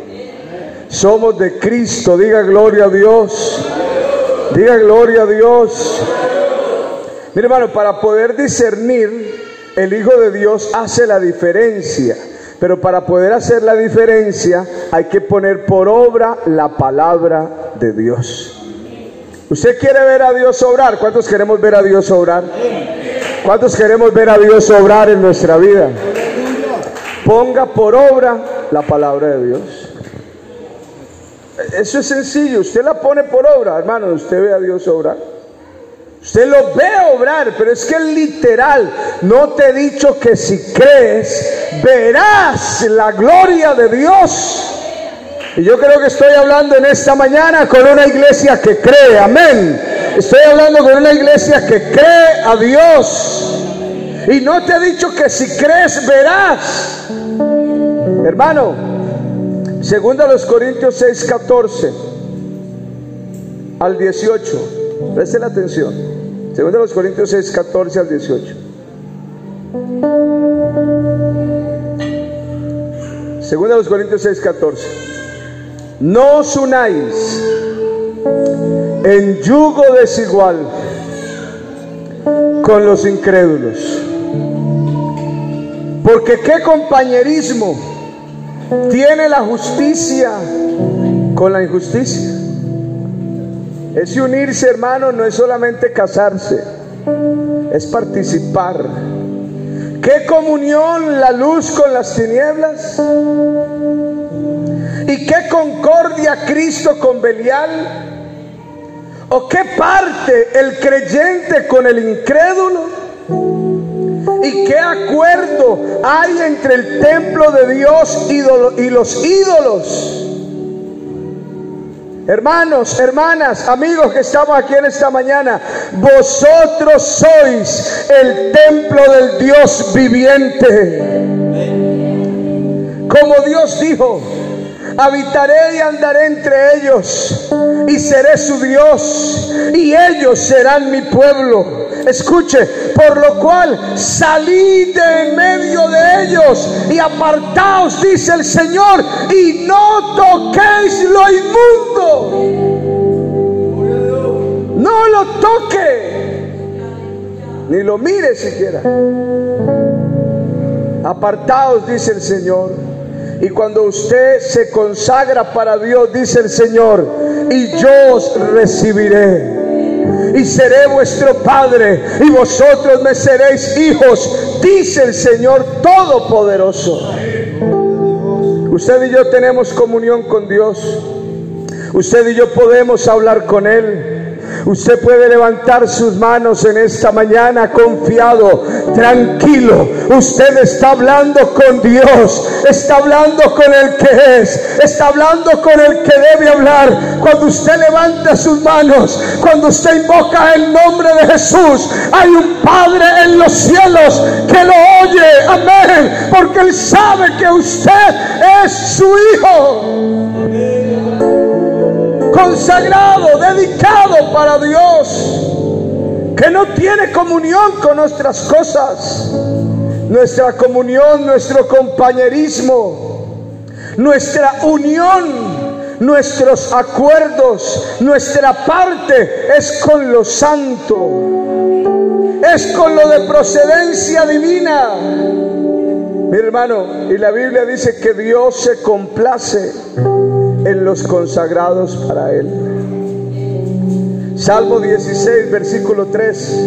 Somos de Cristo. Diga gloria a Dios. Diga gloria a Dios. Mire hermano, para poder discernir, el Hijo de Dios hace la diferencia. Pero para poder hacer la diferencia hay que poner por obra la palabra de Dios. ¿Usted quiere ver a Dios obrar? ¿Cuántos queremos ver a Dios obrar? ¿Cuántos queremos ver a Dios obrar en nuestra vida? Ponga por obra la palabra de Dios. Eso es sencillo. Usted la pone por obra, hermano. Usted ve a Dios obrar. Usted lo ve obrar, pero es que literal, no te he dicho que si crees, verás la gloria de Dios. Y yo creo que estoy hablando en esta mañana con una iglesia que cree, amén. Estoy hablando con una iglesia que cree a Dios. Y no te he dicho que si crees, verás. Hermano, segundo a los Corintios 6, 14 al 18. Preste la Segundo los Corintios 6, 14 al 18. Segundo los Corintios 6, 14. No os unáis en yugo desigual con los incrédulos. Porque qué compañerismo tiene la justicia con la injusticia. Ese unirse, hermano, no es solamente casarse, es participar. ¿Qué comunión la luz con las tinieblas? ¿Y qué concordia Cristo con Belial? ¿O qué parte el creyente con el incrédulo? ¿Y qué acuerdo hay entre el templo de Dios y los ídolos? Hermanos, hermanas, amigos que estamos aquí en esta mañana, vosotros sois el templo del Dios viviente. Como Dios dijo, habitaré y andaré entre ellos y seré su Dios y ellos serán mi pueblo. Escuche, por lo cual salid de en medio de ellos y apartaos, dice el Señor, y no toquéis lo inmundo. No lo toque. ni lo mire siquiera. Apartaos, dice el Señor. Y cuando usted se consagra para Dios, dice el Señor, y yo os recibiré. Y seré vuestro Padre, y vosotros me seréis hijos, dice el Señor Todopoderoso. Usted y yo tenemos comunión con Dios. Usted y yo podemos hablar con Él. Usted puede levantar sus manos en esta mañana confiado, tranquilo. Usted está hablando con Dios, está hablando con el que es, está hablando con el que debe hablar. Cuando usted levanta sus manos, cuando usted invoca el nombre de Jesús, hay un Padre en los cielos que lo oye. Amén. Porque Él sabe que usted es su hijo consagrado, dedicado para Dios, que no tiene comunión con nuestras cosas, nuestra comunión, nuestro compañerismo, nuestra unión, nuestros acuerdos, nuestra parte es con lo santo, es con lo de procedencia divina. Mi hermano, y la Biblia dice que Dios se complace en los consagrados para Él. Salmo 16, versículo 3.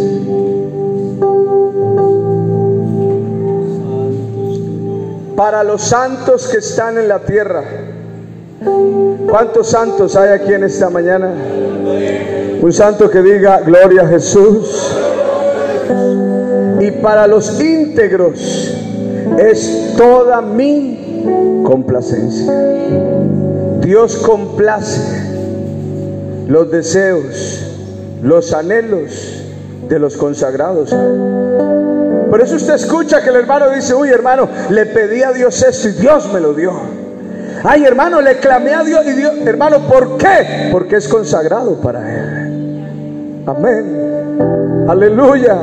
Para los santos que están en la tierra. ¿Cuántos santos hay aquí en esta mañana? Un santo que diga gloria a Jesús. Y para los íntegros es toda mi complacencia. Dios complace los deseos, los anhelos de los consagrados. Por eso usted escucha que el hermano dice, uy hermano, le pedí a Dios esto y Dios me lo dio. Ay hermano, le clamé a Dios y Dios, hermano, ¿por qué? Porque es consagrado para Él. Amén. Aleluya.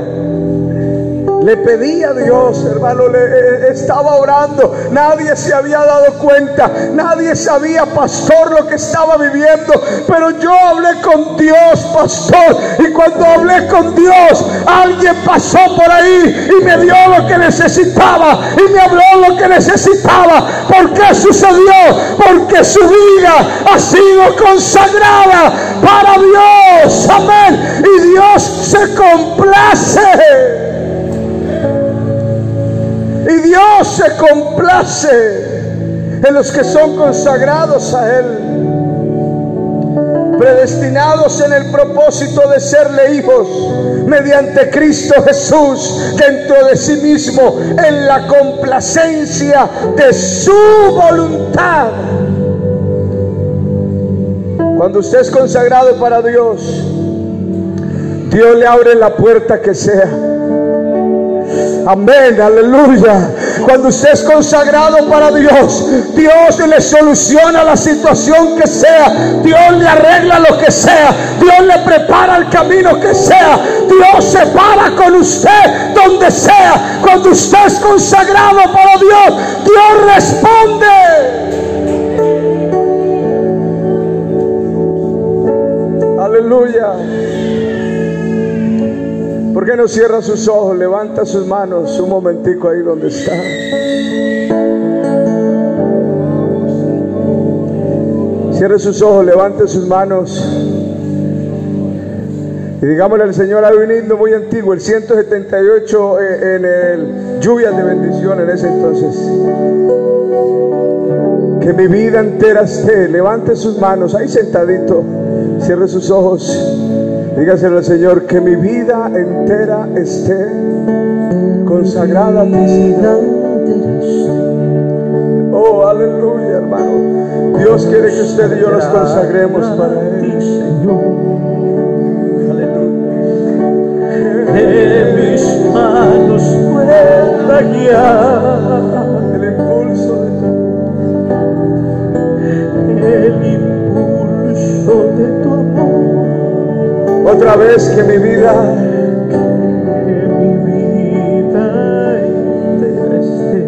Le pedí a Dios, hermano, le eh, estaba orando. Nadie se había dado cuenta. Nadie sabía, pastor, lo que estaba viviendo. Pero yo hablé con Dios, pastor. Y cuando hablé con Dios, alguien pasó por ahí y me dio lo que necesitaba. Y me habló lo que necesitaba. ¿Por qué sucedió? Porque su vida ha sido consagrada para Dios. Amén. Y Dios se complace. Y Dios se complace en los que son consagrados a Él, predestinados en el propósito de serle hijos mediante Cristo Jesús dentro de sí mismo, en la complacencia de su voluntad. Cuando usted es consagrado para Dios, Dios le abre la puerta que sea. Amén, aleluya. Cuando usted es consagrado para Dios, Dios le soluciona la situación que sea. Dios le arregla lo que sea. Dios le prepara el camino que sea. Dios se para con usted donde sea. Cuando usted es consagrado para Dios, Dios responde. Aleluya. ¿Por qué no cierra sus ojos? Levanta sus manos un momentico ahí donde está. Cierre sus ojos, levante sus manos. Y digámosle al Señor, hay un muy antiguo, el 178 eh, en el Lluvias de Bendición en ese entonces. Que mi vida entera esté. Levante sus manos, ahí sentadito. Cierre sus ojos. Dígaselo al Señor, que mi vida entera esté consagrada a ti. Oh, aleluya, hermano. Dios quiere que usted y yo nos consagremos para Él. Señor. Aleluya. De mis manos pueda guiar Otra vez que mi vida.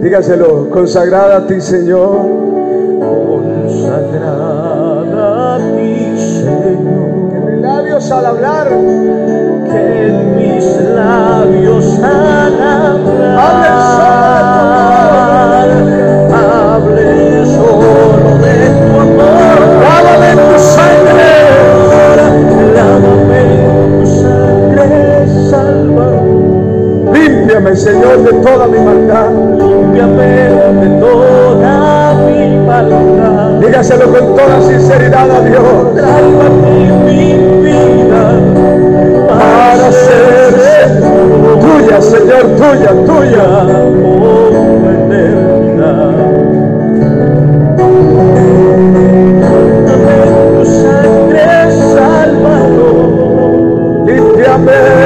Dígaselo, consagrada a ti, Señor. Consagrada a ti, Señor. Que mis labios al hablar. Que mis labios al hablar. Límpiame, Señor, de toda mi maldad. Límpiame de toda mi maldad. Dígaselo con toda sinceridad a Dios. Traigo mi vida para, ser, tuya, Señor, tuya, tuya. Por eternidad. Tu sangre, Salvador. Límpiame.